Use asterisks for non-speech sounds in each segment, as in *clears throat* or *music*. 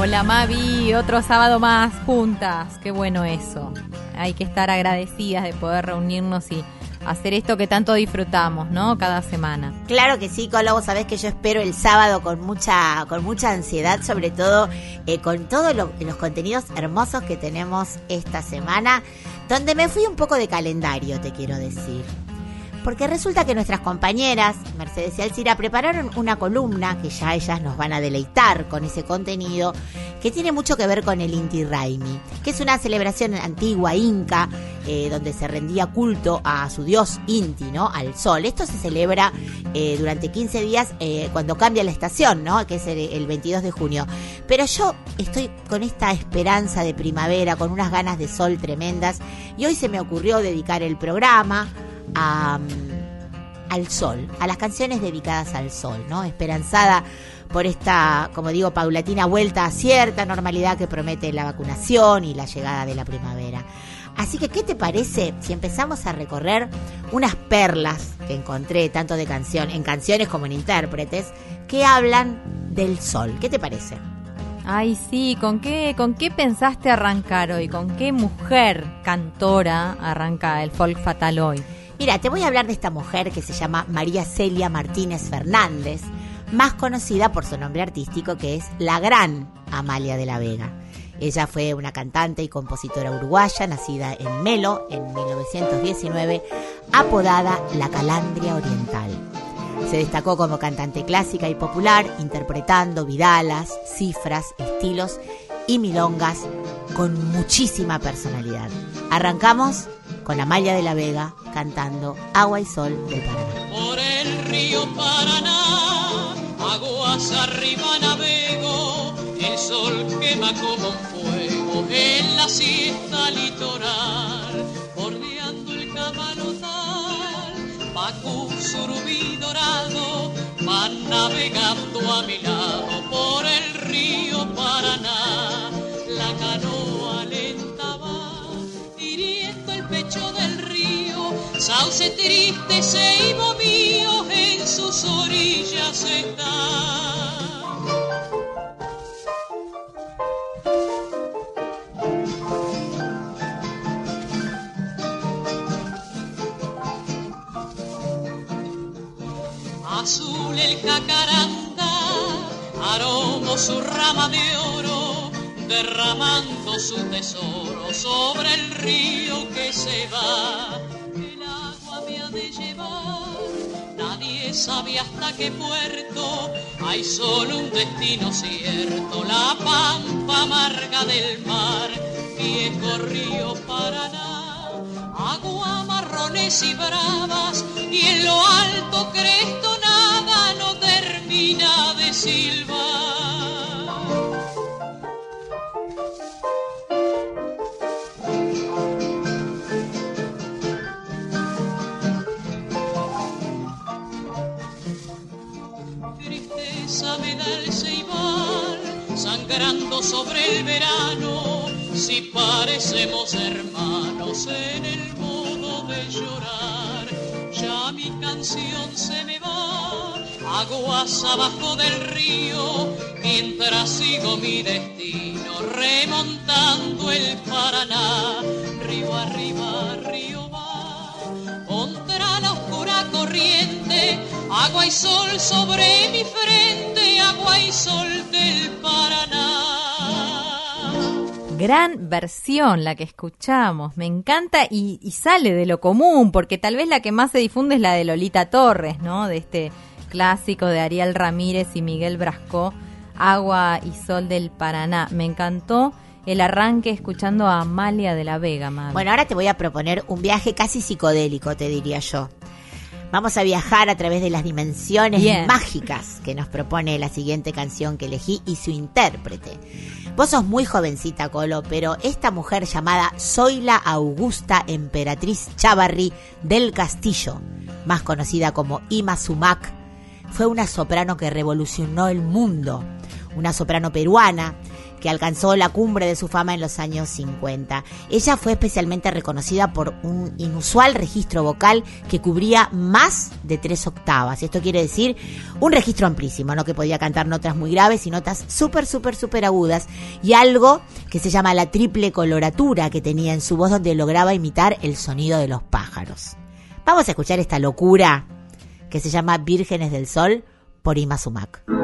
Hola Mavi, otro sábado más juntas. Qué bueno eso. Hay que estar agradecidas de poder reunirnos y hacer esto que tanto disfrutamos, ¿no? Cada semana. Claro que sí, Colo, vos sabés que yo espero el sábado con mucha, con mucha ansiedad, sobre todo eh, con todos lo- los contenidos hermosos que tenemos esta semana, donde me fui un poco de calendario, te quiero decir. Porque resulta que nuestras compañeras, Mercedes y Alcira, prepararon una columna que ya ellas nos van a deleitar con ese contenido, que tiene mucho que ver con el Inti Raimi, que es una celebración antigua inca, eh, donde se rendía culto a su dios Inti, ¿no? Al sol. Esto se celebra eh, durante 15 días eh, cuando cambia la estación, ¿no? Que es el, el 22 de junio. Pero yo estoy con esta esperanza de primavera, con unas ganas de sol tremendas, y hoy se me ocurrió dedicar el programa a, mm, al sol, a las canciones dedicadas al sol, ¿no? Esperanzada por esta, como digo, paulatina vuelta a cierta normalidad que promete la vacunación y la llegada de la primavera. Así que, ¿qué te parece si empezamos a recorrer unas perlas que encontré, tanto de canción, en canciones como en intérpretes, que hablan del sol? ¿Qué te parece? Ay, sí, ¿con qué, ¿con qué pensaste arrancar hoy? ¿Con qué mujer cantora arranca el folk fatal hoy? Mira, te voy a hablar de esta mujer que se llama María Celia Martínez Fernández, más conocida por su nombre artístico que es la gran Amalia de la Vega. Ella fue una cantante y compositora uruguaya, nacida en Melo en 1919, apodada La Calandria Oriental. Se destacó como cantante clásica y popular, interpretando vidalas, cifras, estilos y milongas con muchísima personalidad. Arrancamos con Amalia de la Vega cantando Agua y Sol del Paraná. Por el río Paraná, aguas arriba navego, el sol quema como un fuego en la siesta litoral, bordeando el camalotal, Pacú, surubí dorado, van navegando a mi lado por el río Paraná, pecho del río, sauce triste se mío en sus orillas está. Azul el jacaranda, aromo su rama de oro, derramando su tesoro sobre el río que se va. El agua me ha de llevar, nadie sabe hasta qué puerto, hay solo un destino cierto, la pampa amarga del mar, viejo río Paraná, agua marrones y bravas, y en lo alto cresto nada no termina de silbar. Sangrando sobre el verano, si parecemos hermanos en el modo de llorar. Ya mi canción se me va, aguas abajo del río, mientras sigo mi destino, remontando el Paraná, río arriba, agua y sol sobre mi frente, agua y sol del Paraná. Gran versión la que escuchamos, me encanta y, y sale de lo común, porque tal vez la que más se difunde es la de Lolita Torres, ¿no? De este clásico de Ariel Ramírez y Miguel Brasco, Agua y Sol del Paraná. Me encantó el arranque escuchando a Amalia de la Vega, Mavi. Bueno, ahora te voy a proponer un viaje casi psicodélico, te diría yo. Vamos a viajar a través de las dimensiones mágicas que nos propone la siguiente canción que elegí y su intérprete. Vos sos muy jovencita, Colo, pero esta mujer llamada Zoila Augusta Emperatriz Chavarri del Castillo, más conocida como Ima Sumac, fue una soprano que revolucionó el mundo. Una soprano peruana que alcanzó la cumbre de su fama en los años 50. Ella fue especialmente reconocida por un inusual registro vocal que cubría más de tres octavas. Esto quiere decir un registro amplísimo, no que podía cantar notas muy graves y notas súper, súper, súper agudas. Y algo que se llama la triple coloratura que tenía en su voz donde lograba imitar el sonido de los pájaros. Vamos a escuchar esta locura que se llama Vírgenes del Sol por Ima Sumac.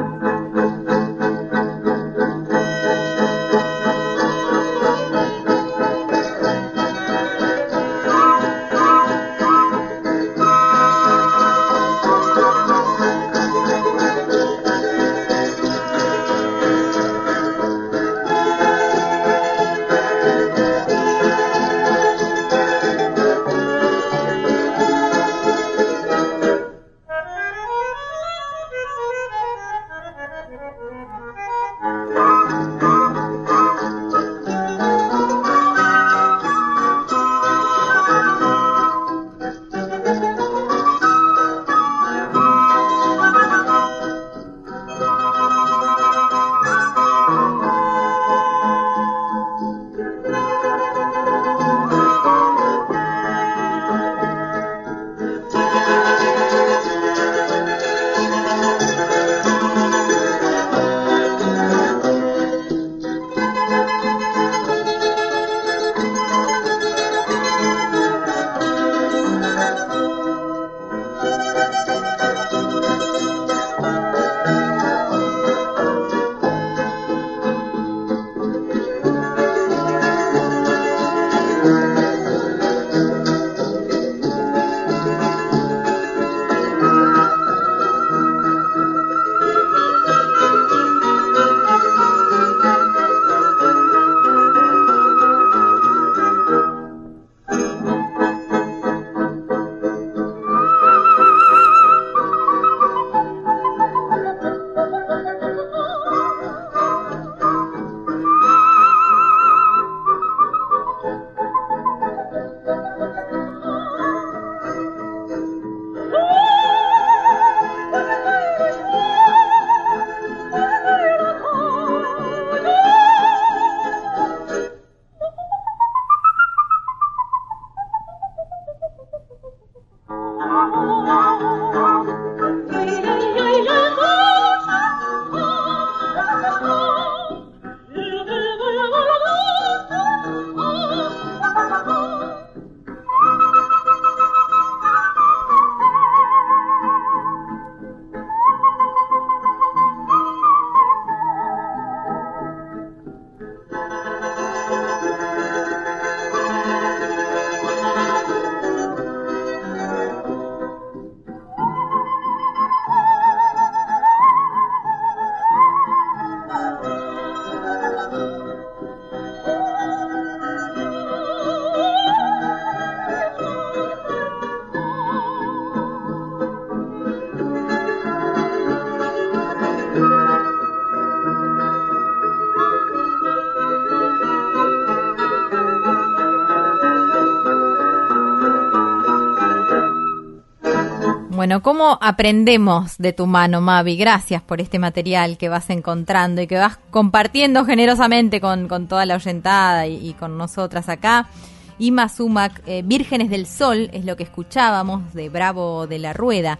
Bueno, ¿cómo aprendemos de tu mano, Mavi? Gracias por este material que vas encontrando y que vas compartiendo generosamente con, con toda la oyentada y, con nosotras acá. Ima Sumac, eh, Vírgenes del Sol, es lo que escuchábamos de Bravo de la Rueda.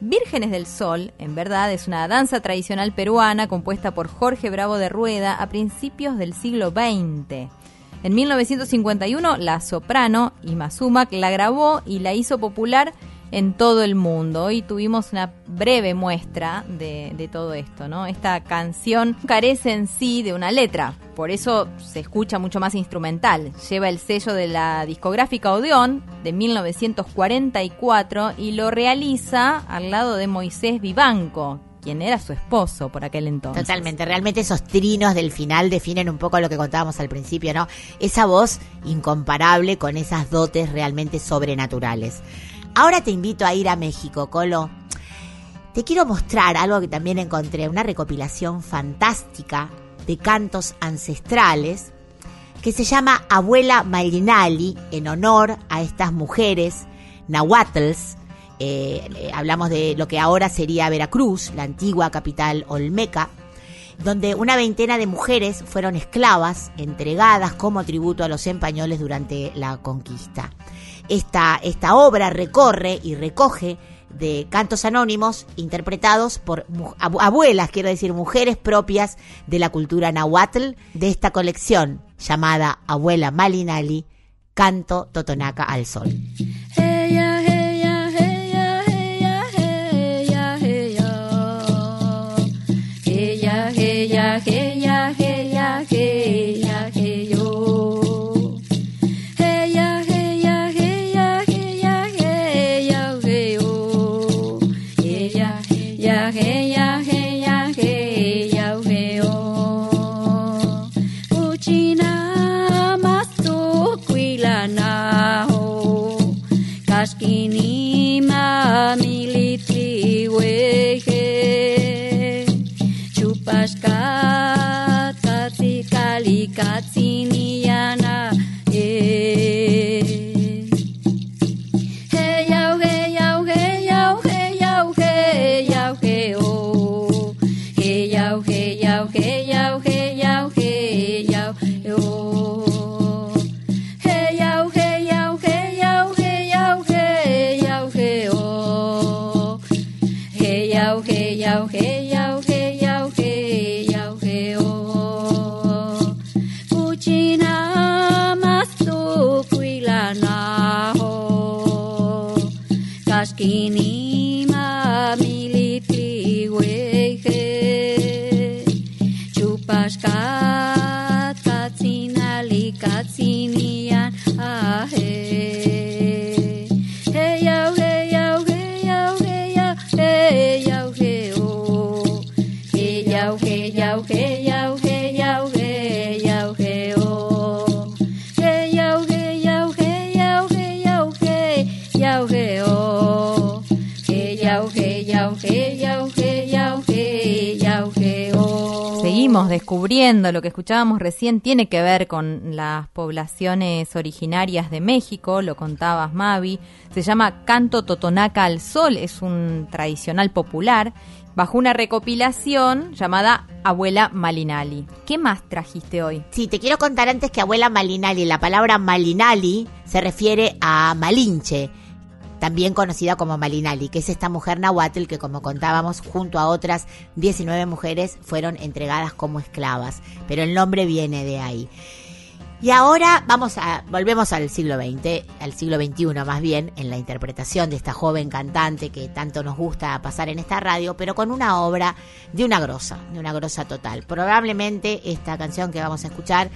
Vírgenes del Sol, en verdad, es una danza tradicional peruana compuesta por Jorge Bravo de Rueda a principios del siglo XX. En 1951, la soprano Ima Sumac la grabó y la hizo popular en todo el mundo. Hoy tuvimos una breve muestra de, de todo esto, ¿no? Esta canción carece en sí de una letra, por eso se escucha mucho más instrumental. Lleva el sello de la discográfica Odeón de 1944 y lo realiza al lado de Moisés Vivanco, quien era su esposo por aquel entonces. Totalmente, realmente esos trinos del final definen un poco lo que contábamos al principio, ¿no? Esa voz incomparable con esas dotes realmente sobrenaturales. Ahora te invito a ir a México, Colo. Te quiero mostrar algo que también encontré, una recopilación fantástica de cantos ancestrales que se llama Abuela Malinali en honor a estas mujeres nahuatls. Eh, eh, hablamos de lo que ahora sería Veracruz, la antigua capital olmeca, donde una veintena de mujeres fueron esclavas entregadas como tributo a los españoles durante la conquista. Esta, esta obra recorre y recoge de cantos anónimos interpretados por abuelas, quiero decir, mujeres propias de la cultura nahuatl de esta colección llamada Abuela Malinali, Canto Totonaca al Sol. Descubriendo lo que escuchábamos recién tiene que ver con las poblaciones originarias de México, lo contabas Mavi, se llama Canto Totonaca al Sol, es un tradicional popular, bajo una recopilación llamada Abuela Malinali. ¿Qué más trajiste hoy? Sí, te quiero contar antes que abuela Malinali, la palabra Malinali se refiere a Malinche, también conocida como Malinali, que es esta mujer nahuatl que, como contábamos, junto a otras 19 mujeres fueron entregadas como esclavas, pero el nombre viene de ahí. Y ahora vamos a volvemos al siglo XX, al siglo XXI más bien, en la interpretación de esta joven cantante que tanto nos gusta pasar en esta radio, pero con una obra de una grosa, de una grosa total. Probablemente esta canción que vamos a escuchar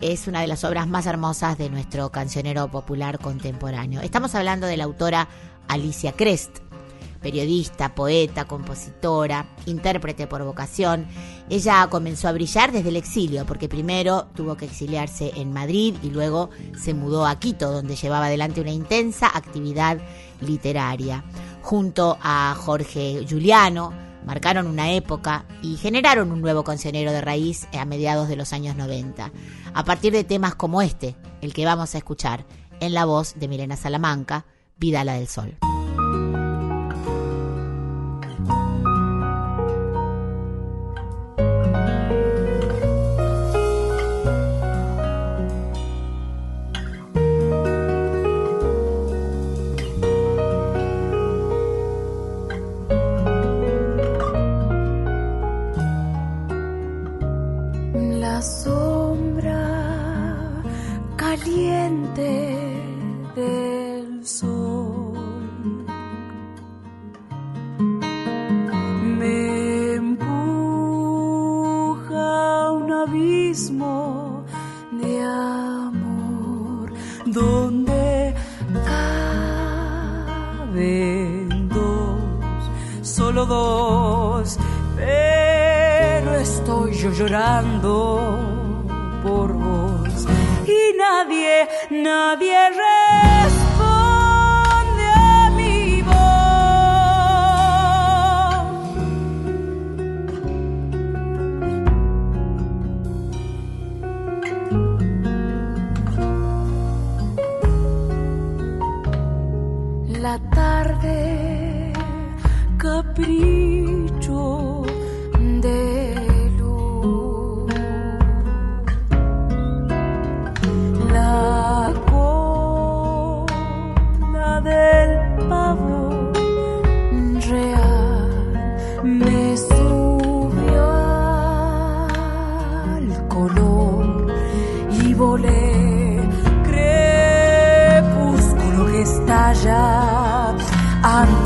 es una de las obras más hermosas de nuestro cancionero popular contemporáneo. Estamos hablando de la autora Alicia Crest, periodista, poeta, compositora, intérprete por vocación. Ella comenzó a brillar desde el exilio, porque primero tuvo que exiliarse en Madrid y luego se mudó a Quito, donde llevaba adelante una intensa actividad literaria. Junto a Jorge Giuliano, marcaron una época y generaron un nuevo cancionero de raíz a mediados de los años 90, a partir de temas como este, el que vamos a escuchar, en la voz de Milena Salamanca, Vidala del Sol.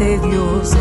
Ante Dios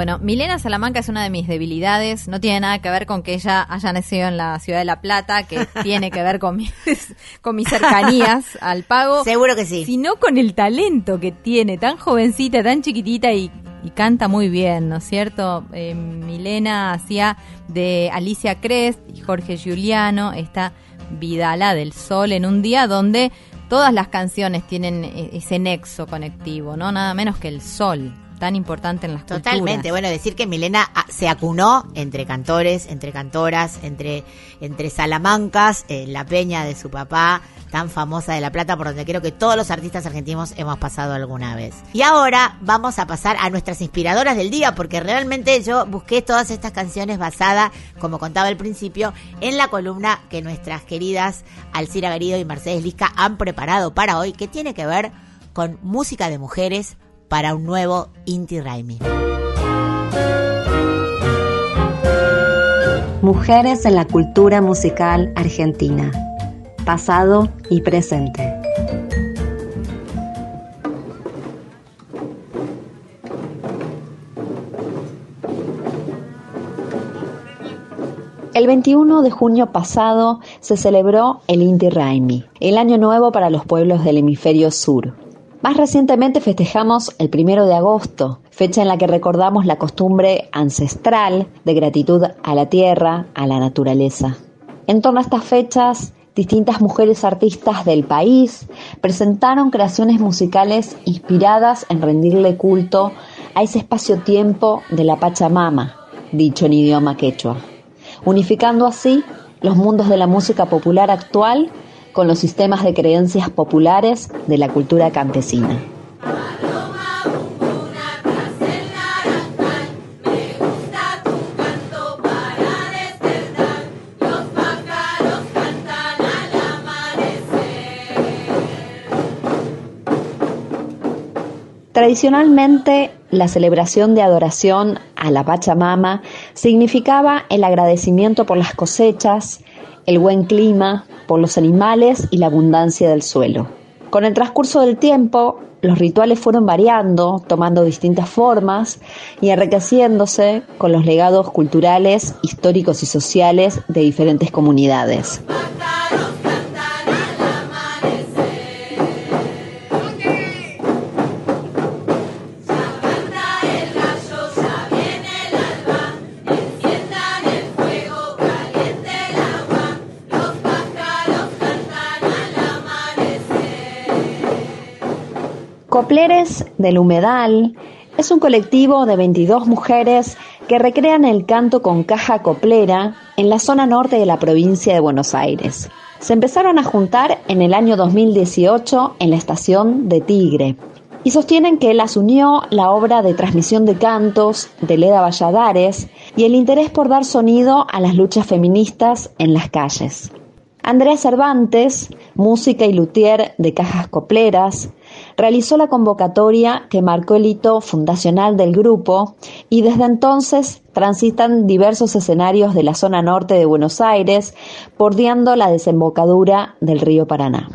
Bueno, Milena Salamanca es una de mis debilidades. No tiene nada que ver con que ella haya nacido en la ciudad de La Plata, que *laughs* tiene que ver con mis, con mis cercanías al pago. Seguro que sí. Sino con el talento que tiene, tan jovencita, tan chiquitita y, y canta muy bien, ¿no es cierto? Eh, Milena hacía de Alicia Crest y Jorge Giuliano esta Vidala del Sol en un día donde todas las canciones tienen e- ese nexo conectivo, ¿no? Nada menos que el sol, tan importante en las Totalmente, bueno, decir que Milena ah, se acunó entre cantores, entre cantoras, entre, entre salamancas, en la peña de su papá, tan famosa de La Plata, por donde creo que todos los artistas argentinos hemos pasado alguna vez. Y ahora vamos a pasar a nuestras inspiradoras del día, porque realmente yo busqué todas estas canciones basadas, como contaba al principio, en la columna que nuestras queridas Alcira Garido y Mercedes Lisca han preparado para hoy, que tiene que ver con música de mujeres para un nuevo Inti Raimi. Mujeres en la cultura musical argentina. Pasado y presente. El 21 de junio pasado se celebró el Inti Raimi, el año nuevo para los pueblos del hemisferio sur. Más recientemente festejamos el primero de agosto, fecha en la que recordamos la costumbre ancestral de gratitud a la tierra, a la naturaleza. En torno a estas fechas, distintas mujeres artistas del país presentaron creaciones musicales inspiradas en rendirle culto a ese espacio-tiempo de la Pachamama, dicho en idioma quechua, unificando así los mundos de la música popular actual con los sistemas de creencias populares de la cultura campesina. Tradicionalmente, la celebración de adoración a la Pachamama significaba el agradecimiento por las cosechas, el buen clima, por los animales y la abundancia del suelo. Con el transcurso del tiempo, los rituales fueron variando, tomando distintas formas y enriqueciéndose con los legados culturales, históricos y sociales de diferentes comunidades. Copleres del Humedal es un colectivo de 22 mujeres que recrean el canto con caja coplera en la zona norte de la provincia de Buenos Aires. Se empezaron a juntar en el año 2018 en la estación de Tigre y sostienen que las unió la obra de transmisión de cantos de Leda Valladares y el interés por dar sonido a las luchas feministas en las calles. Andrea Cervantes, música y luthier de cajas copleras, realizó la convocatoria que marcó el hito fundacional del grupo y desde entonces transitan diversos escenarios de la zona norte de Buenos Aires, bordeando la desembocadura del río Paraná.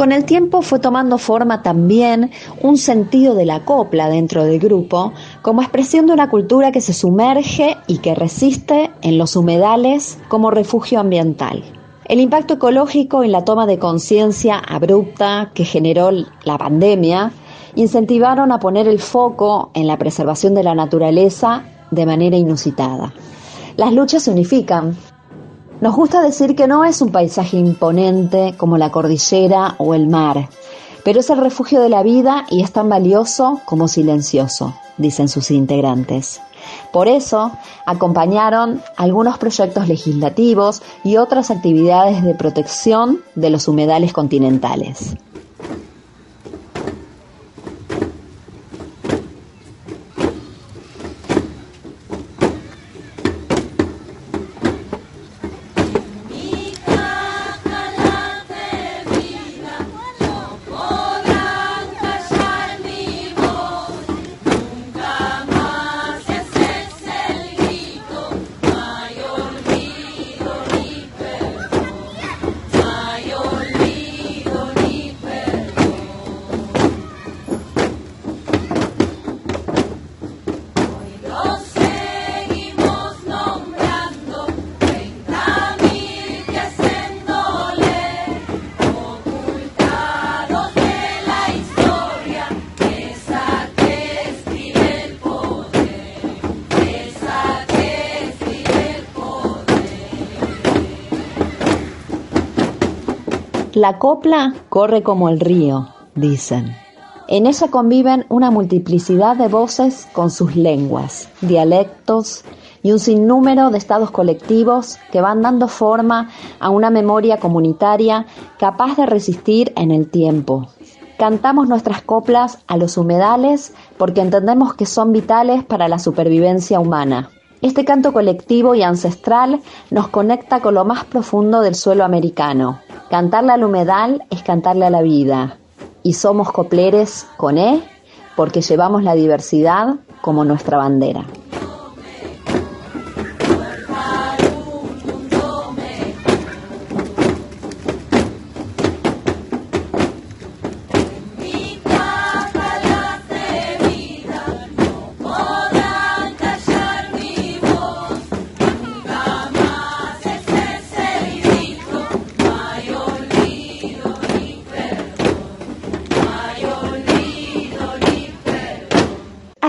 Con el tiempo fue tomando forma también un sentido de la copla dentro del grupo, como expresión de una cultura que se sumerge y que resiste en los humedales como refugio ambiental. El impacto ecológico y la toma de conciencia abrupta que generó la pandemia incentivaron a poner el foco en la preservación de la naturaleza de manera inusitada. Las luchas se unifican, nos gusta decir que no es un paisaje imponente como la cordillera o el mar, pero es el refugio de la vida y es tan valioso como silencioso, dicen sus integrantes. Por eso, acompañaron algunos proyectos legislativos y otras actividades de protección de los humedales continentales. La copla corre como el río, dicen. En ella conviven una multiplicidad de voces con sus lenguas, dialectos y un sinnúmero de estados colectivos que van dando forma a una memoria comunitaria capaz de resistir en el tiempo. Cantamos nuestras coplas a los humedales porque entendemos que son vitales para la supervivencia humana. Este canto colectivo y ancestral nos conecta con lo más profundo del suelo americano, Cantarle al humedal es cantarle a la vida. Y somos copleres con E porque llevamos la diversidad como nuestra bandera.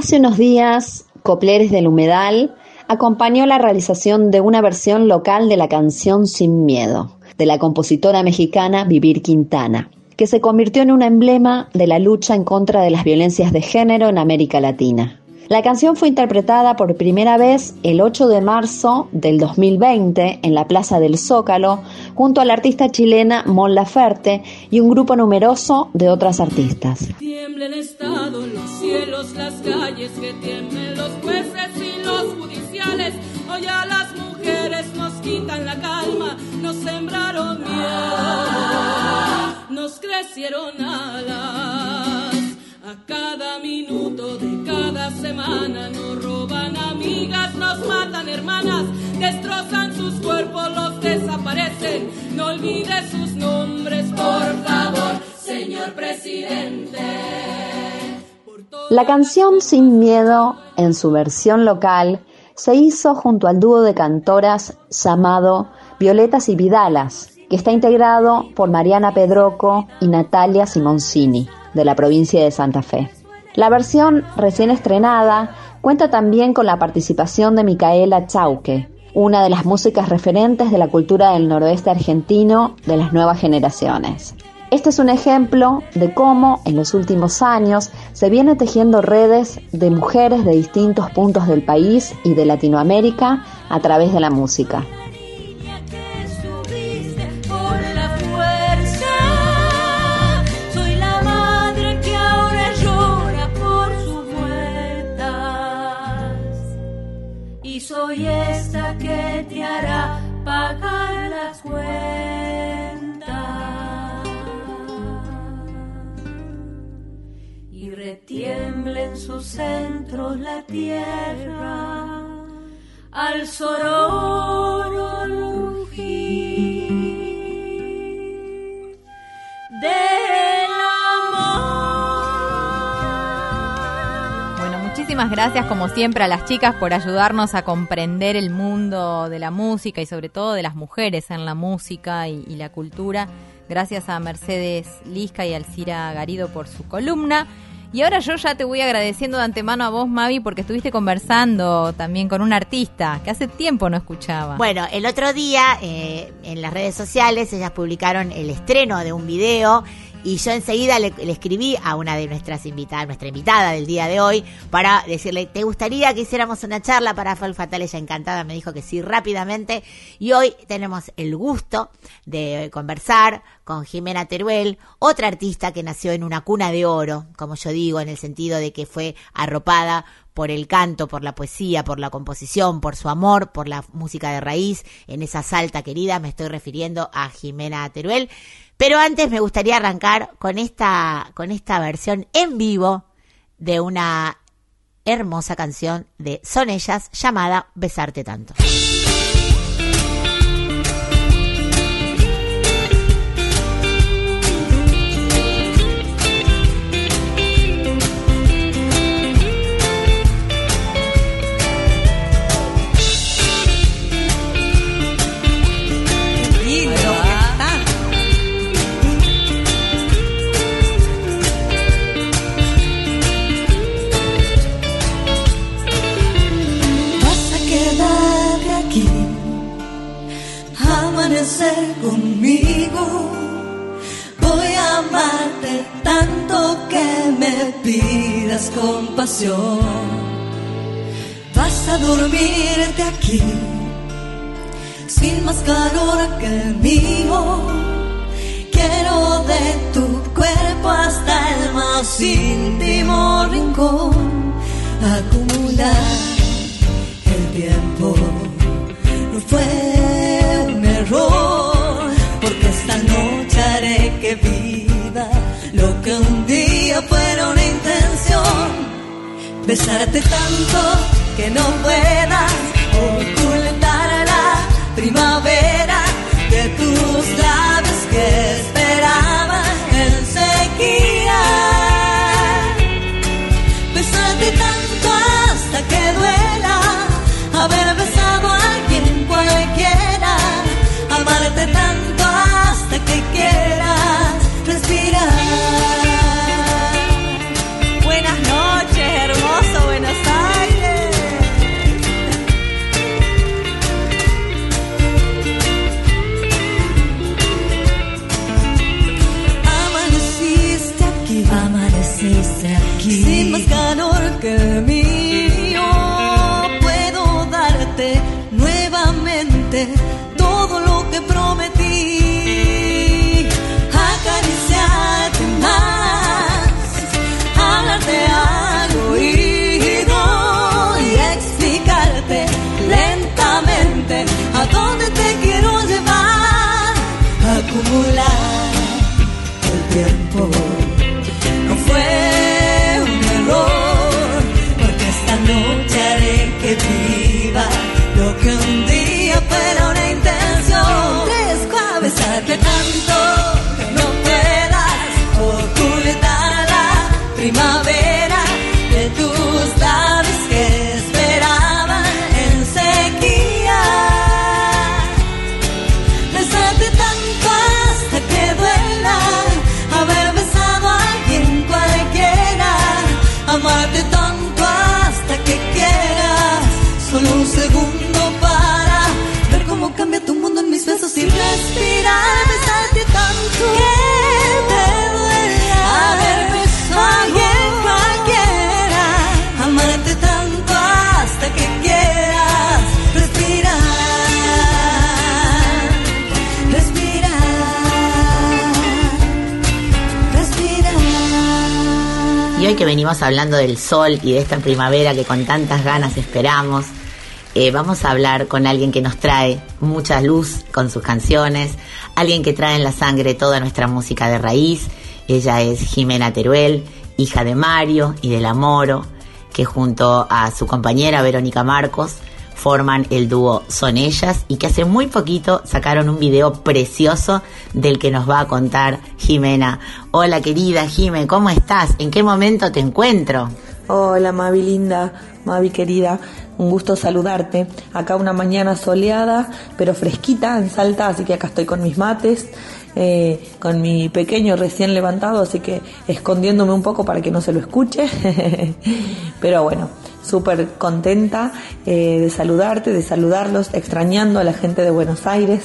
Hace unos días, Copleres del Humedal acompañó la realización de una versión local de la canción Sin Miedo, de la compositora mexicana Vivir Quintana, que se convirtió en un emblema de la lucha en contra de las violencias de género en América Latina. La canción fue interpretada por primera vez el 8 de marzo del 2020 en la Plaza del Zócalo junto a la artista chilena Mon Laferte y un grupo numeroso de otras artistas. Tiemblen estado los cielos, las calles, que tiemblen los jueces y los judiciales. Hoy a las mujeres nos quitan la calma, nos sembraron miedo, nos crecieron alas. A cada minuto de cada semana nos roban amigas, nos matan hermanas, destrozan sus cuerpos, los desaparecen. No olvide sus nombres, por favor, señor presidente. La canción Sin Miedo, en su versión local, se hizo junto al dúo de cantoras llamado Violetas y Vidalas, que está integrado por Mariana Pedroco y Natalia Simoncini, de la provincia de Santa Fe. La versión recién estrenada cuenta también con la participación de Micaela Chauque, una de las músicas referentes de la cultura del noroeste argentino de las nuevas generaciones. Este es un ejemplo de cómo en los últimos años se viene tejiendo redes de mujeres de distintos puntos del país y de Latinoamérica a través de la música. Soy esta que te hará pagar las cuentas. Y retiembla en su centro la tierra al sororo del muchísimas gracias como siempre a las chicas por ayudarnos a comprender el mundo de la música y sobre todo de las mujeres en la música y, la cultura. Gracias a Mercedes Lisca y Alcira Garido por su columna. Y ahora yo ya te voy agradeciendo de antemano a vos, Mavi, porque estuviste conversando también con un artista que hace tiempo no escuchaba. Bueno, el otro día eh, en las redes sociales ellas publicaron el estreno de un video y yo enseguida le, le escribí a una de nuestras invitadas, nuestra invitada del día de hoy, para decirle, ¿te gustaría que hiciéramos una charla para Fol Fatal? Ella encantada me dijo que sí rápidamente. Y hoy tenemos el gusto de conversar con Jimena Teruel, otra artista que nació en una cuna de oro, como yo digo, en el sentido de que fue arropada por el canto, por la poesía, por la composición, por su amor, por la música de raíz, en esa salta querida, me estoy refiriendo a Jimena Teruel. Pero antes me gustaría arrancar con esta, con esta versión en vivo de una hermosa canción de Son Ellas llamada Besarte Tanto. Conmigo. Voy a amarte tanto que me pidas compasión. Vas a dormirte aquí, sin más calor que el mío. Quiero de tu cuerpo hasta el más íntimo rincón acumular el tiempo. Besarte tanto que no puedas ocultar la primavera de tus labios que esperaban primavera venimos hablando del sol y de esta primavera que con tantas ganas esperamos, eh, vamos a hablar con alguien que nos trae mucha luz con sus canciones, alguien que trae en la sangre toda nuestra música de raíz. Ella es Jimena Teruel, hija de Mario y de la Moro, que junto a su compañera Verónica Marcos forman el dúo Son Ellas y que hace muy poquito sacaron un video precioso del que nos va a contar Jimena. Hola querida Jime, ¿cómo estás? ¿En qué momento te encuentro? Hola Mavi linda, Mavi querida, un gusto saludarte. Acá una mañana soleada, pero fresquita en Salta, así que acá estoy con mis mates, eh, con mi pequeño recién levantado, así que escondiéndome un poco para que no se lo escuche. *laughs* pero bueno, súper contenta eh, de saludarte, de saludarlos, extrañando a la gente de Buenos Aires.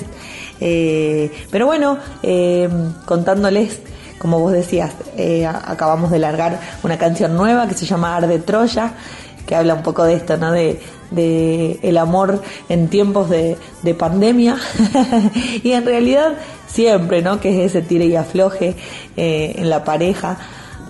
Eh, pero bueno, eh, contándoles como vos decías, acabamos de largar una canción nueva que se llama Arde Troya, que habla un poco de esto, ¿no? De, de el amor en tiempos de, de pandemia. *laughs* y en realidad siempre, ¿no? Que es ese tire y afloje en la pareja.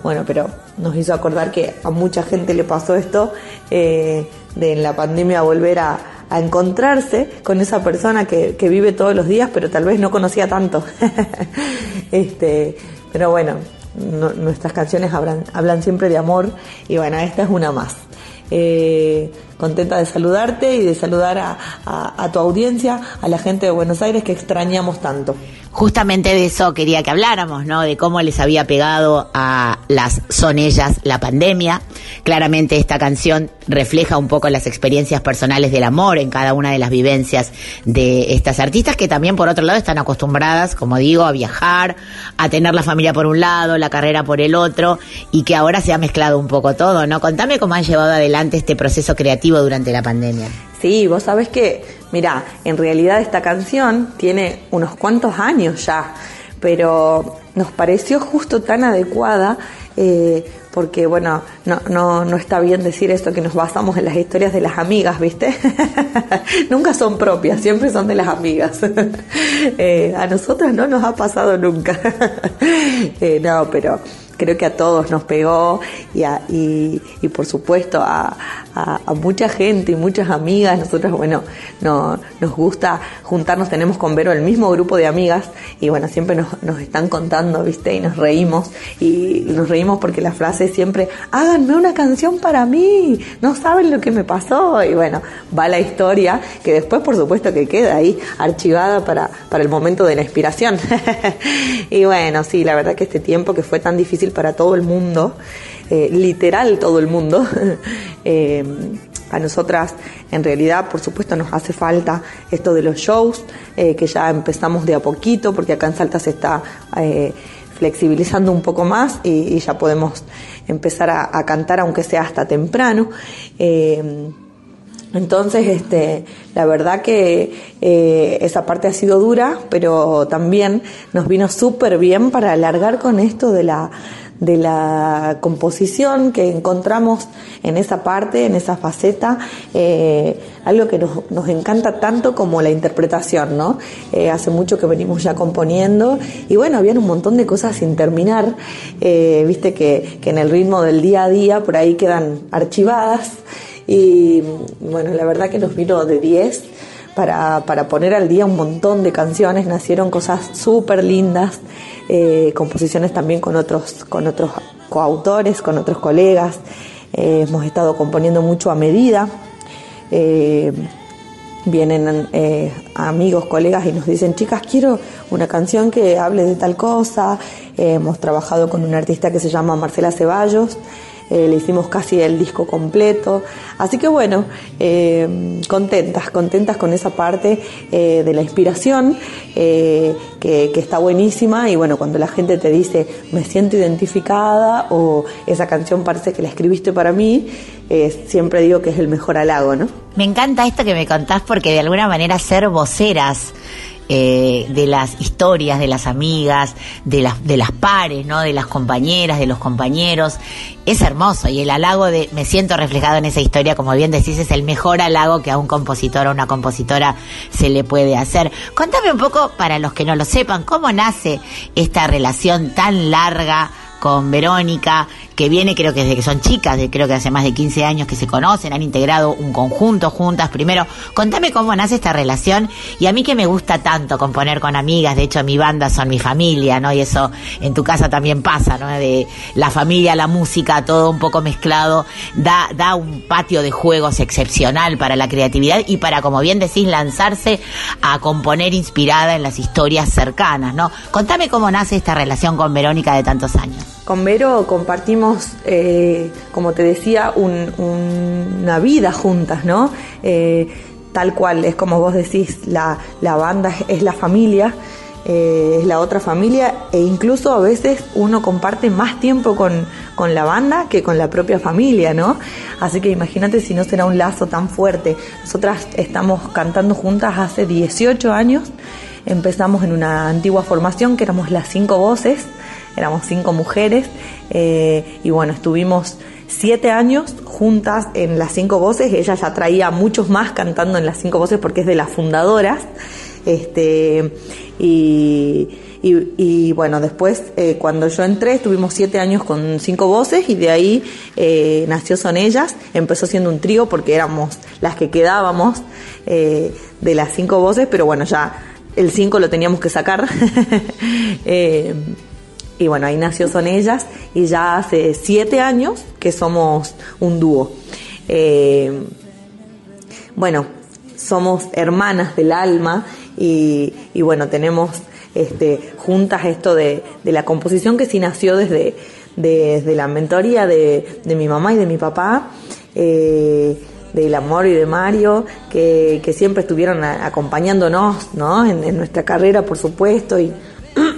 Bueno, pero nos hizo acordar que a mucha gente le pasó esto eh, de en la pandemia volver a, encontrarse con esa persona que, vive todos los días, pero tal vez no conocía tanto. *laughs* este, pero bueno, no- nuestras canciones hablan, siempre de amor y bueno, esta es una más. Eh, contenta de saludarte y de saludar a tu audiencia, a la gente de Buenos Aires que extrañamos tanto. Justamente de eso quería que habláramos, ¿no? De cómo les había pegado a las Son Ellas la pandemia. Claramente esta canción refleja un poco las experiencias personales del amor en cada una de las vivencias de estas artistas que también por otro lado están acostumbradas, como digo, a viajar, a tener la familia por un lado, la carrera por el otro y que ahora se ha mezclado un poco todo, ¿no? Contame cómo han llevado adelante este proceso creativo durante la pandemia. Sí, vos sabés que, mira, en realidad esta canción tiene unos cuantos años ya, pero nos pareció justo tan adecuada eh, porque, bueno, no, no, no está bien decir esto que nos basamos en las historias de las amigas, ¿viste? *laughs* nunca son propias, siempre son de las amigas. *laughs* Eh, a nosotras no nos ha pasado nunca. *laughs* Eh, no, pero creo que a todos nos pegó y, a- y, por supuesto a, a- a mucha gente y muchas amigas. Nosotros, bueno, no, nos gusta juntarnos, tenemos con Vero el mismo grupo de amigas y bueno, siempre nos, nos están contando, ¿viste? Y nos reímos y nos reímos porque la frase es siempre, háganme una canción para mí, no saben lo que me pasó y bueno, va la historia que después por supuesto que queda ahí archivada para, para el momento de la inspiración. *laughs* y bueno, sí, la verdad que este tiempo que fue tan difícil para todo el mundo, eh, literal todo el mundo, *laughs* eh, a nosotras en realidad por supuesto nos hace falta esto de los shows, eh, que ya empezamos de a poquito, porque acá en Salta se está... flexibilizando un poco más y, ya podemos empezar a cantar aunque sea hasta temprano. Entonces, este, la verdad que eh, esa parte ha sido dura, pero también nos vino súper bien para alargar con esto de la, de la composición que encontramos en esa parte, en esa faceta, eh, algo que nos, nos, encanta tanto como la interpretación, ¿no? Eh, hace mucho que venimos ya componiendo y bueno, habían un montón de cosas sin terminar, viste que, que en el ritmo del día a día por ahí quedan archivadas y bueno, la verdad que nos vino de 10 para, para poner al día un montón de canciones, nacieron cosas súper lindas, eh, composiciones también con otros, con otros coautores, con otros colegas, eh, hemos estado componiendo mucho a medida. Eh, vienen amigos, colegas y nos dicen, chicas, quiero una canción que hable de tal cosa. Hemos trabajado con una artista que se llama Marcela Ceballos, eh, le hicimos casi el disco completo. Así que bueno, eh, contentas, contentas con esa parte eh, de la inspiración, que, que, está buenísima y bueno, cuando la gente te dice, me siento identificada o esa canción parece que la escribiste para mí, siempre digo que es el mejor halago, ¿no? Me encanta esto que me contás porque de alguna manera ser voceras eh, de las historias de las amigas, de las, de las pares, ¿no? De las compañeras, de los compañeros. Es hermoso y el halago de me siento reflejado en esa historia, como bien decís, es el mejor halago que a un compositor o una compositora se le puede hacer. Contame un poco, para los que no lo sepan, cómo nace esta relación tan larga con Verónica, que viene creo que desde que son chicas, de, creo que hace más de 15 años que se conocen, han integrado un conjunto juntas. Primero, contame cómo nace esta relación y a mí que me gusta tanto componer con amigas, de hecho mi banda son mi familia, ¿no? Y eso en tu casa también pasa, ¿no? De la familia, la música, todo un poco mezclado, da, da un patio de juegos excepcional para la creatividad y para, como bien decís, lanzarse a componer inspirada en las historias cercanas, ¿no? Contame cómo nace esta relación con Verónica de tantos años. Con Vero compartimos, eh, como te decía, un, una vida juntas, ¿no? Eh, tal cual, es como vos decís, la, banda es, es la familia, eh, es la otra familia e incluso a veces uno comparte más tiempo con, con la banda que con la propia familia, ¿no? Así que imagínate si no será un lazo tan fuerte. Nosotras estamos cantando juntas hace 18 años, empezamos en una antigua formación que éramos las cinco voces, éramos cinco mujeres eh, y bueno, estuvimos siete años juntas en las cinco voces, ella ya traía muchos más cantando en las cinco voces porque es de las fundadoras, este, y, y, bueno, después eh, cuando yo entré estuvimos siete años con cinco voces y de ahí eh, nació Son Ellas, empezó siendo un trío porque éramos las que quedábamos de las cinco voces, pero bueno, ya el cinco lo teníamos que sacar. *laughs* y bueno, ahí nació Son Ellas y ya hace siete años que somos un dúo. Eh, bueno, somos hermanas del alma y, bueno, tenemos este, juntas esto de, de, la composición que sí nació desde, desde la mentoría de, mi mamá y de mi papá. Eh, del amor y de Mario, que, siempre estuvieron acompañándonos ¿no? en, nuestra carrera, por supuesto, y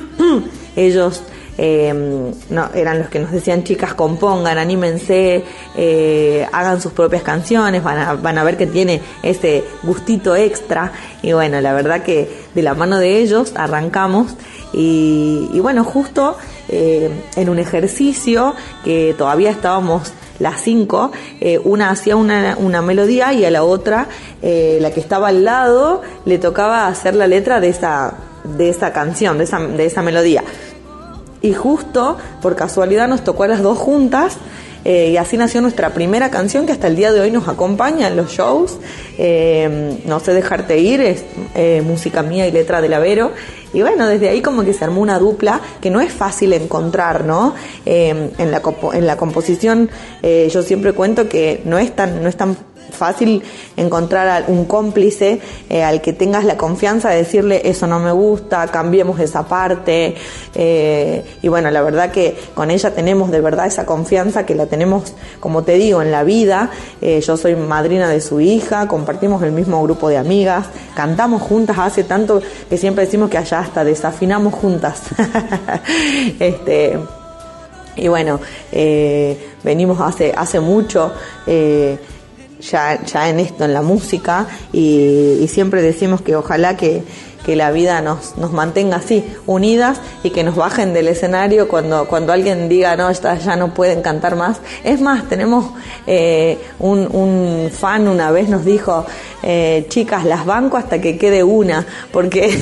*clears throat* ellos eh, no, eran los que nos decían chicas compongan, anímense, eh, hagan sus propias canciones, van a, van a ver que tiene ese gustito extra y bueno, la verdad que de la mano de ellos arrancamos y, y bueno, justo eh, en un ejercicio que todavía estábamos las cinco, eh, una hacía una, una, melodía y a la otra, la que estaba al lado, le tocaba hacer la letra de esa, de esa canción, de esa, de esa melodía y justo por casualidad nos tocó a las dos juntas eh, y así nació nuestra primera canción que hasta el día de hoy nos acompaña en los shows. Eh, no sé dejarte ir, es eh, música mía y letra de Lavero. Y bueno, desde ahí como que se armó una dupla que no es fácil encontrar, ¿no? en, la, en la composición yo siempre cuento que no es tan, no es tan fácil encontrar un cómplice eh, al que tengas la confianza de decirle eso no me gusta, cambiemos esa parte. Eh, y bueno, la verdad que con ella tenemos de verdad esa confianza que la tenemos, como te digo, en la vida. Eh, yo soy madrina de su hija, compartimos el mismo grupo de amigas, cantamos juntas hace tanto que siempre decimos que allá hasta desafinamos juntas. *laughs* este y bueno, venimos hace, hace mucho ya, ya en esto, en la música, y, siempre decimos que ojalá que, que la vida nos, nos mantenga así, unidas y que nos bajen del escenario cuando, cuando alguien diga, no, estas ya no pueden cantar más. Es más, tenemos eh, un, fan una vez nos dijo, eh, chicas, las banco hasta que quede una, porque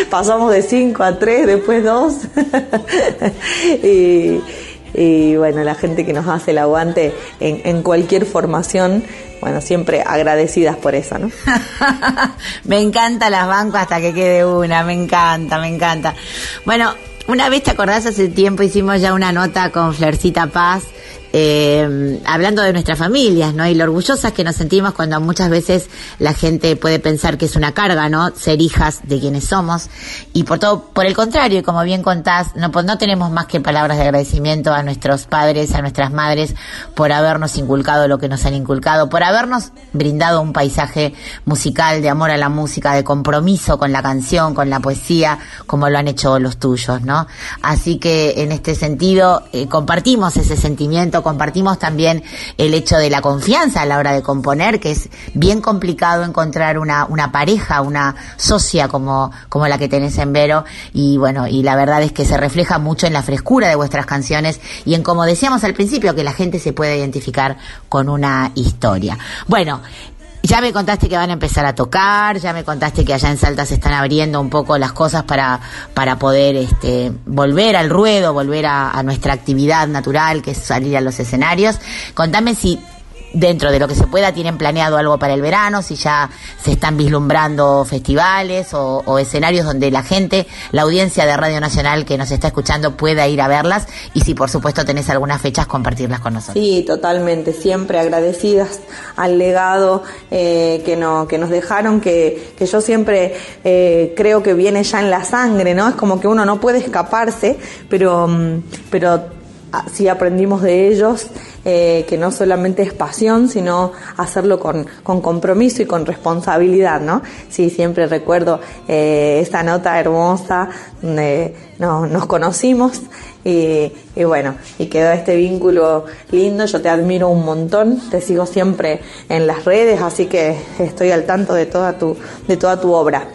*laughs* pasamos de cinco a tres, después dos. *laughs* y bueno, la gente que nos hace el aguante en, cualquier formación, bueno, siempre agradecidas por eso, ¿no? *laughs* me encanta las bancos hasta que quede una, me encanta, me encanta. Bueno, una vez te acordás hace tiempo hicimos ya una nota con Flercita Paz eh, hablando de nuestras familias, ¿no? Y lo orgullosas que nos sentimos cuando muchas veces la gente puede pensar que es una carga, ¿no? Ser hijas de quienes somos. Y por todo, por el contrario, y como bien contás, no, pues no tenemos más que palabras de agradecimiento a nuestros padres, a nuestras madres, por habernos inculcado lo que nos han inculcado, por habernos brindado un paisaje musical de amor a la música, de compromiso con la canción, con la poesía, como lo han hecho los tuyos, ¿no? Así que en este sentido, eh, compartimos ese sentimiento, compartimos también el hecho de la confianza a la hora de componer, que es bien complicado encontrar una, una pareja, una socia como, como la que tenés en Vero. Y bueno, y la verdad es que se refleja mucho en la frescura de vuestras canciones y en como decíamos al principio, que la gente se puede identificar con una historia. Bueno, ya me contaste que van a empezar a tocar, ya me contaste que allá en Salta se están abriendo un poco las cosas para, para poder este, volver al ruedo, volver a, a nuestra actividad natural, que es salir a los escenarios. Contame si dentro de lo que se pueda tienen planeado algo para el verano, si ya se están vislumbrando festivales o, o, escenarios donde la gente, la audiencia de Radio Nacional que nos está escuchando pueda ir a verlas y si por supuesto tenés algunas fechas compartirlas con nosotros. Sí, totalmente, siempre agradecidas al legado eh, que, no, que nos dejaron, que, que yo siempre eh, creo que viene ya en la sangre, ¿no? Es como que uno no puede escaparse, pero, mm, pero sí aprendimos de ellos eh, que no solamente es pasión, sino hacerlo con, con, compromiso y con responsabilidad, ¿no? Sí, siempre recuerdo eh, esa nota hermosa donde no, nos conocimos y, y, bueno, y quedó este vínculo lindo, yo te admiro un montón, te sigo siempre en las redes, así que estoy al tanto de toda tu, de toda tu obra.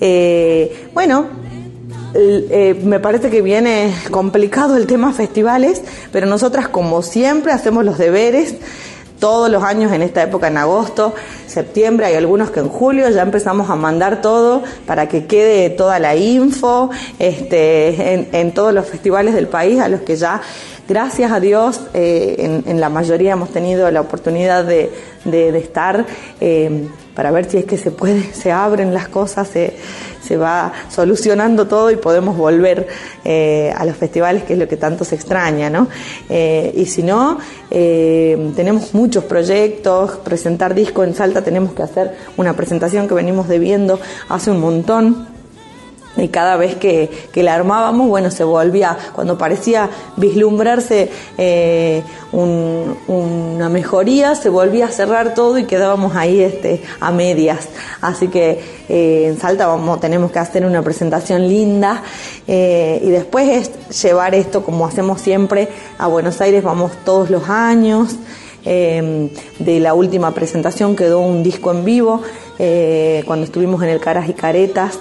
Eh, bueno, eh, me parece que viene complicado el tema festivales, pero nosotras como siempre hacemos los deberes. Todos los años en esta época, en agosto, septiembre, hay algunos que en julio ya empezamos a mandar todo para que quede toda la info este, en, en todos los festivales del país a los que ya gracias a Dios, eh, en, la mayoría hemos tenido la oportunidad de, estar eh, para ver si es que se puede, *laughs* se abren las cosas, se, va solucionando todo y podemos volver eh, a los festivales, que es lo que tanto se extraña, ¿no? Y si no, tenemos muchos proyectos, presentar disco en Salta, tenemos que hacer una presentación que venimos debiendo hace un montón y cada vez que, que, la armábamos, bueno, se volvía, cuando parecía vislumbrarse eh, un, una mejoría, se volvía a cerrar todo y quedábamos ahí este, a medias. Así que eh, en Salta vamos, tenemos que hacer una presentación linda eh, y después es llevar esto como hacemos siempre a Buenos Aires, vamos todos los años. de la última presentación quedó un disco en vivo cuando estuvimos en el Caras y Caretas.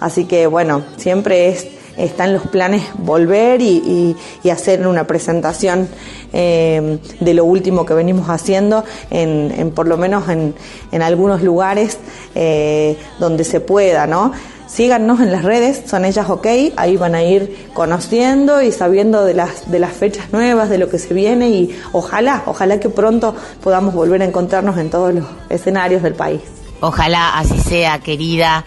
Así que bueno, siempre es, están los planes volver y, y, hacer una presentación eh, de lo último que venimos haciendo, en, en por lo menos en, en algunos lugares eh, donde se pueda, ¿no? Síganos en las redes, son ellas ok, ahí van a ir conociendo y sabiendo de las, de las fechas nuevas, de lo que se viene y ojalá, ojalá que pronto podamos volver a encontrarnos en todos los escenarios del país. Ojalá así sea, querida.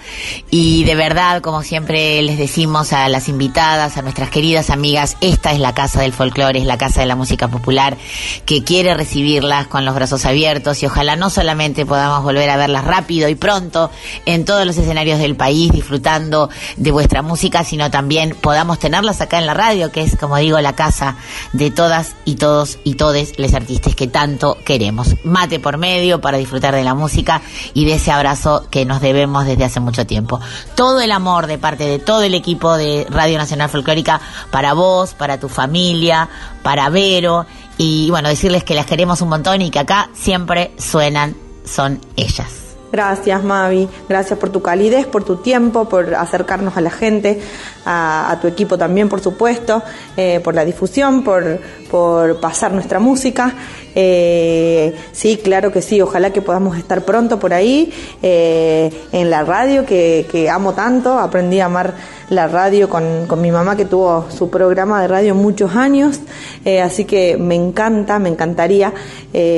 Y de verdad, como siempre les decimos a las invitadas, a nuestras queridas amigas, esta es la casa del folclore, es la casa de la música popular, que quiere recibirlas con los brazos abiertos y ojalá no solamente podamos volver a verlas rápido y pronto en todos los escenarios del país disfrutando de vuestra música, sino también podamos tenerlas acá en la radio, que es, como digo, la casa de todas y todos y todes les artistas que tanto queremos. Mate por medio para disfrutar de la música y de ese abrazo que nos debemos desde hace mucho tiempo. Todo el amor de parte de todo el equipo de Radio Nacional Folclórica para vos, para tu familia, para Vero y bueno, decirles que las queremos un montón y que acá siempre suenan, son ellas. Gracias, Mavi. Gracias por tu calidez, por tu tiempo, por acercarnos a la gente, a, tu equipo también, por supuesto, eh, por la difusión, por, por pasar nuestra música. Eh, sí, claro que sí. Ojalá que podamos estar pronto por ahí eh, en la radio que, amo tanto. Aprendí a amar la radio con, con mi mamá que tuvo su programa de radio muchos años. Eh, así que me encanta, me encantaría,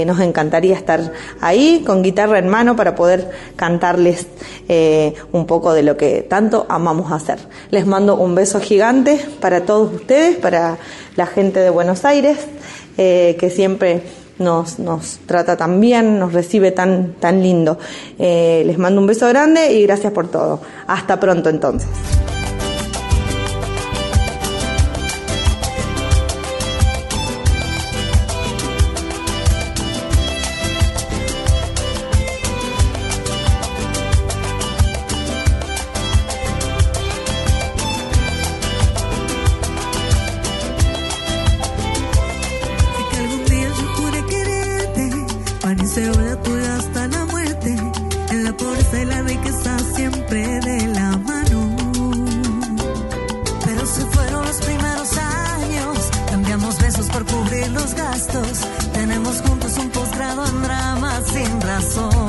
nos encantaría estar ahí con guitarra en mano para poder cantarles un poco de lo que tanto amamos hacer. Les mando un beso gigante para todos ustedes, para la gente de Buenos Aires, eh, que siempre nos, nos trata tan bien, nos recibe tan, tan lindo. Eh, les mando un beso grande y gracias por todo. Hasta pronto entonces. Tenemos juntos un posgrado en drama sin razón.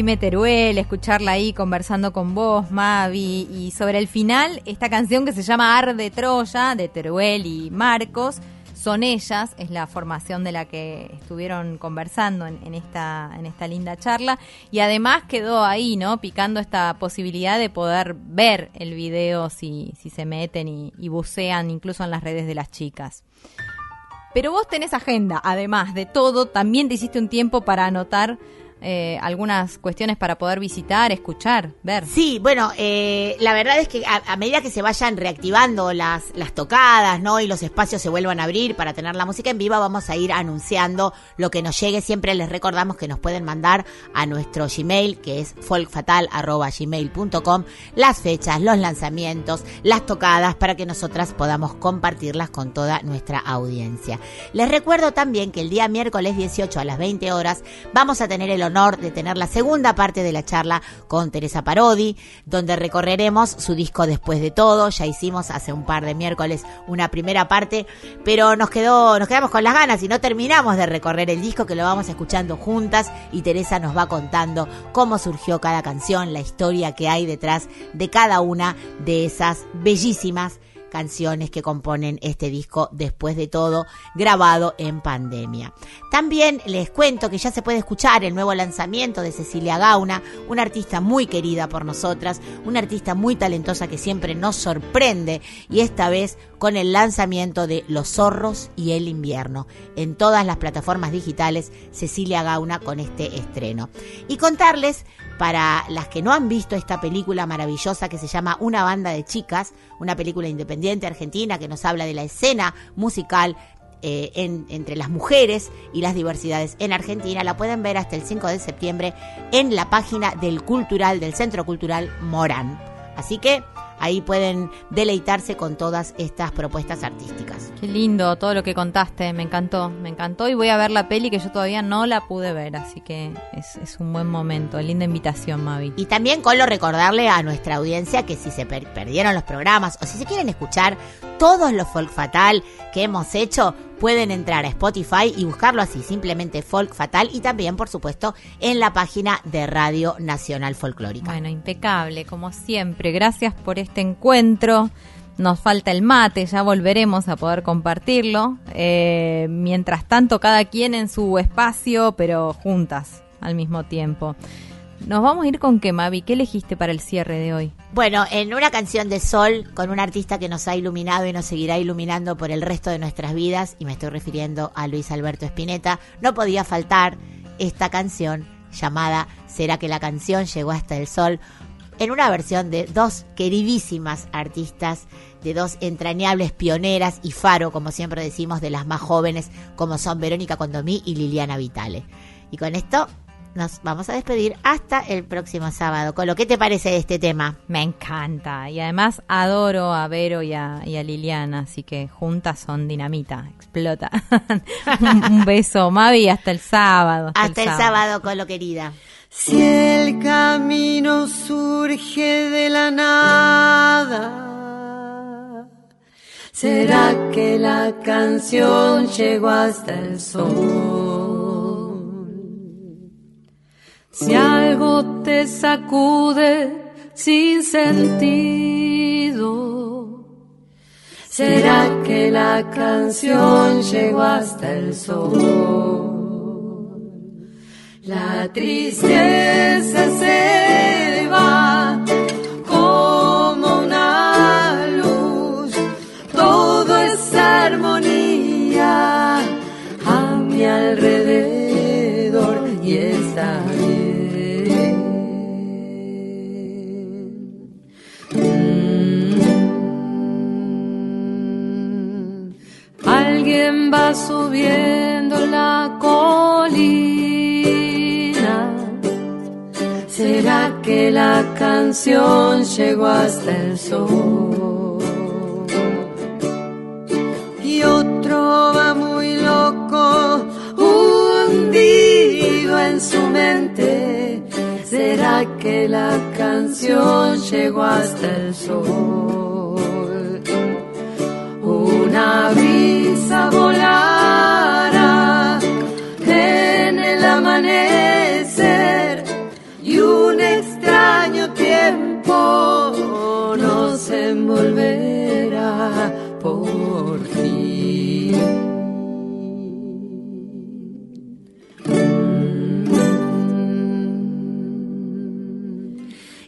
Jime Teruel, escucharla ahí conversando con vos, Mavi, y sobre el final, esta canción que se llama Arde Troya, de Teruel y Marcos, son ellas, es la formación de la que estuvieron conversando en, esta, en esta linda charla, y además quedó ahí, ¿no? Picando esta posibilidad de poder ver el video si, si se meten y bucean incluso en las redes de las chicas. Pero vos tenés agenda, además de todo, también te hiciste un tiempo para anotar eh, algunas cuestiones para poder visitar, escuchar, ver. Sí, bueno, eh, la verdad es que a, medida que se vayan reactivando las, las tocadas, ¿no? Y los espacios se vuelvan a abrir para tener la música en vivo, vamos a ir anunciando lo que nos llegue. Siempre les recordamos que nos pueden mandar a nuestro Gmail, que es folkfatal.gmail.com, las fechas, los lanzamientos, las tocadas, para que nosotras podamos compartirlas con toda nuestra audiencia. Les recuerdo también que el día miércoles 18 a las 20 horas vamos a tener el honor de tener la segunda parte de la charla con Teresa Parodi, donde recorreremos su disco Después de todo. Ya hicimos hace un par de miércoles una primera parte, pero nos quedó, nos quedamos con las ganas y no terminamos de recorrer el disco que lo vamos escuchando juntas y Teresa nos va contando cómo surgió cada canción, la historia que hay detrás de cada una de esas bellísimas canciones que componen este disco después de todo grabado en pandemia. También les cuento que ya se puede escuchar el nuevo lanzamiento de Cecilia Gauna, una artista muy querida por nosotras, una artista muy talentosa que siempre nos sorprende y esta vez con el lanzamiento de Los zorros y el invierno en todas las plataformas digitales Cecilia Gauna con este estreno. Y contarles para las que no han visto esta película maravillosa que se llama Una banda de chicas, una película independiente argentina que nos habla de la escena musical eh, en- entre las mujeres y las diversidades en Argentina. La pueden ver hasta el 5 de septiembre en la página del Cultural, del Centro Cultural Morán. Así que ahí pueden deleitarse con todas estas propuestas artísticas. Qué lindo todo lo que contaste, me encantó, me encantó y voy a ver la peli que yo todavía no la pude ver, así que es, es un buen momento, linda invitación, Mavi. Y también con lo recordarle a nuestra audiencia que si se per- perdieron los programas o si se quieren escuchar todos los folk fatal que hemos hecho, pueden entrar a Spotify y buscarlo así, simplemente folk fatal y también, por supuesto, en la página de Radio Nacional Folclórica. Bueno, impecable, como siempre. Gracias por este encuentro. Nos falta el mate, ya volveremos a poder compartirlo. Eh, mientras tanto, cada quien en su espacio, pero juntas al mismo tiempo. Nos vamos a ir con qué, Mavi. ¿Qué elegiste para el cierre de hoy? Bueno, en una canción de Sol, con un artista que nos ha iluminado y nos seguirá iluminando por el resto de nuestras vidas, y me estoy refiriendo a Luis Alberto Spinetta, no podía faltar esta canción llamada ¿Será que la canción llegó hasta el sol? en una versión de dos queridísimas artistas, de dos entrañables pioneras y faro, como siempre decimos, de las más jóvenes, como son Verónica Condomí y Liliana Vitale. Y con esto nos vamos a despedir hasta el próximo sábado. Con lo que te parece de este tema. Me encanta. Y además adoro a Vero y a, y a Liliana, así que juntas son dinamita, explota. *laughs* un, un beso, Mavi, hasta el sábado. Hasta el sábado, Colo querida. Si el camino surge de la nada, ¿será que la canción llegó hasta el sol? Si algo te sacude sin sentido, ¿será que la canción llegó hasta el sol? La tristeza se va va subiendo la colina. ¿Será que la canción llegó hasta el sol? Y otro va muy loco, hundido en su mente. ¿Será que la canción llegó hasta el sol? Una brisa volará en el amanecer y un extraño tiempo nos envolverá por fin.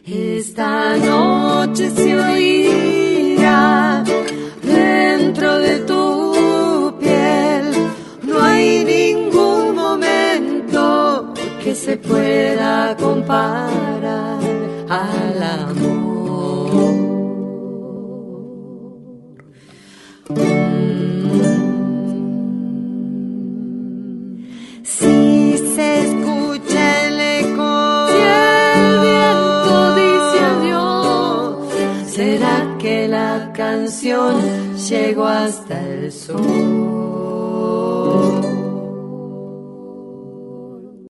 Esta noche se se pueda comparar al amor. Si se escucha el eco, Si el viento dice adiós, ¿será que la canción llegó hasta el sol?